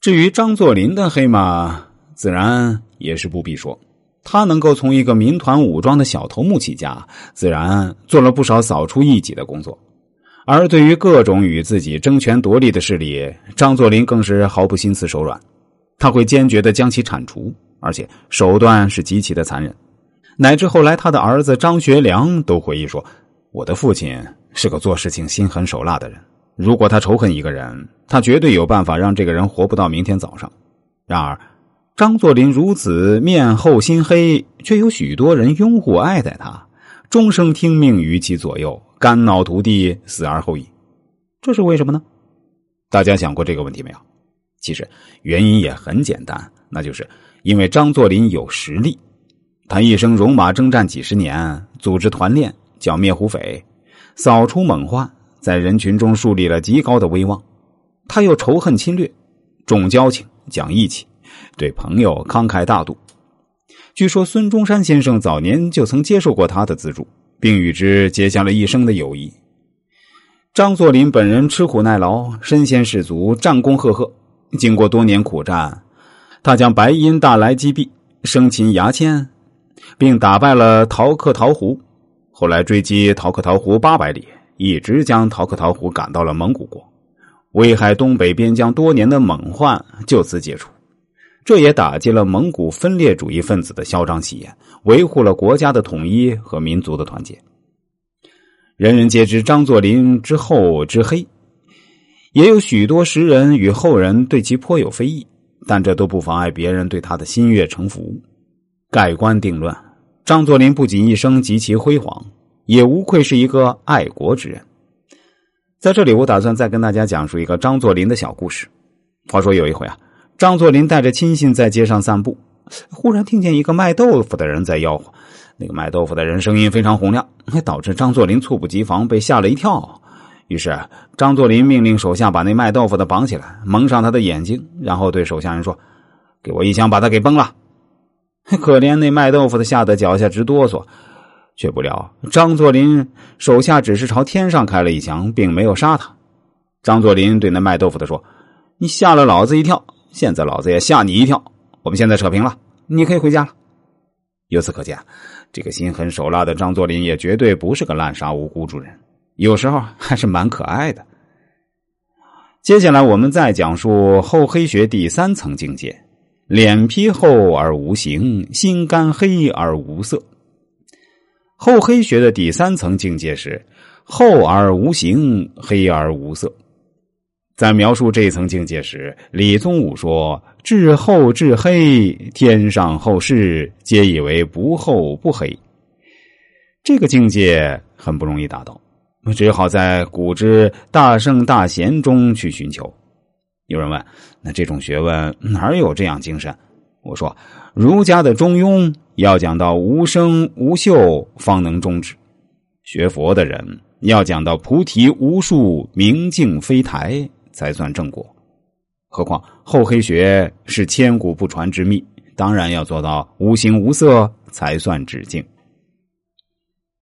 至于张作霖的黑马，自然也是不必说。他能够从一个民团武装的小头目起家，自然做了不少扫除异己的工作。而对于各种与自己争权夺利的势力，张作霖更是毫不心慈手软，他会坚决的将其铲除，而且手段是极其的残忍。乃至后来，他的儿子张学良都回忆说：“我的父亲是个做事情心狠手辣的人，如果他仇恨一个人，他绝对有办法让这个人活不到明天早上。”然而。张作霖如此面厚心黑，却有许多人拥护爱戴他，终生听命于其左右，肝脑涂地，死而后已。这是为什么呢？大家想过这个问题没有？其实原因也很简单，那就是因为张作霖有实力。他一生戎马征战几十年，组织团练，剿灭胡匪，扫除猛患，在人群中树立了极高的威望。他又仇恨侵略，重交情，讲义气。对朋友慷慨大度，据说孙中山先生早年就曾接受过他的资助，并与之结下了一生的友谊。张作霖本人吃苦耐劳，身先士卒，战功赫赫。经过多年苦战，他将白银大来击毙，生擒牙签，并打败了陶克陶胡。后来追击陶克陶胡八百里，一直将陶克陶虎赶到了蒙古国，危害东北边疆多年的猛患就此解除。这也打击了蒙古分裂主义分子的嚣张气焰，维护了国家的统一和民族的团结。人人皆知张作霖之后之黑，也有许多时人与后人对其颇有非议，但这都不妨碍别人对他的心悦诚服。盖棺定论：张作霖不仅一生极其辉煌，也无愧是一个爱国之人。在这里，我打算再跟大家讲述一个张作霖的小故事。话说有一回啊。张作霖带着亲信在街上散步，忽然听见一个卖豆腐的人在吆喝。那个卖豆腐的人声音非常洪亮，导致张作霖猝不及防，被吓了一跳。于是张作霖命令手下把那卖豆腐的绑起来，蒙上他的眼睛，然后对手下人说：“给我一枪，把他给崩了。”可怜那卖豆腐的吓得脚下直哆嗦，却不料张作霖手下只是朝天上开了一枪，并没有杀他。张作霖对那卖豆腐的说：“你吓了老子一跳。”现在老子也吓你一跳！我们现在扯平了，你可以回家了。由此可见，这个心狠手辣的张作霖也绝对不是个滥杀无辜之人，有时候还是蛮可爱的。接下来，我们再讲述厚黑学第三层境界：脸皮厚而无形，心肝黑而无色。厚黑学的第三层境界是厚而无形，黑而无色。在描述这一层境界时，李宗武说：“至厚至黑，天上后世皆以为不厚不黑。”这个境界很不容易达到，只好在古之大圣大贤中去寻求。有人问：“那这种学问哪有这样精神？”我说：“儒家的中庸要讲到无声无秀，方能终止；学佛的人要讲到菩提无树，明镜非台。”才算正果，何况厚黑学是千古不传之秘，当然要做到无形无色才算止境。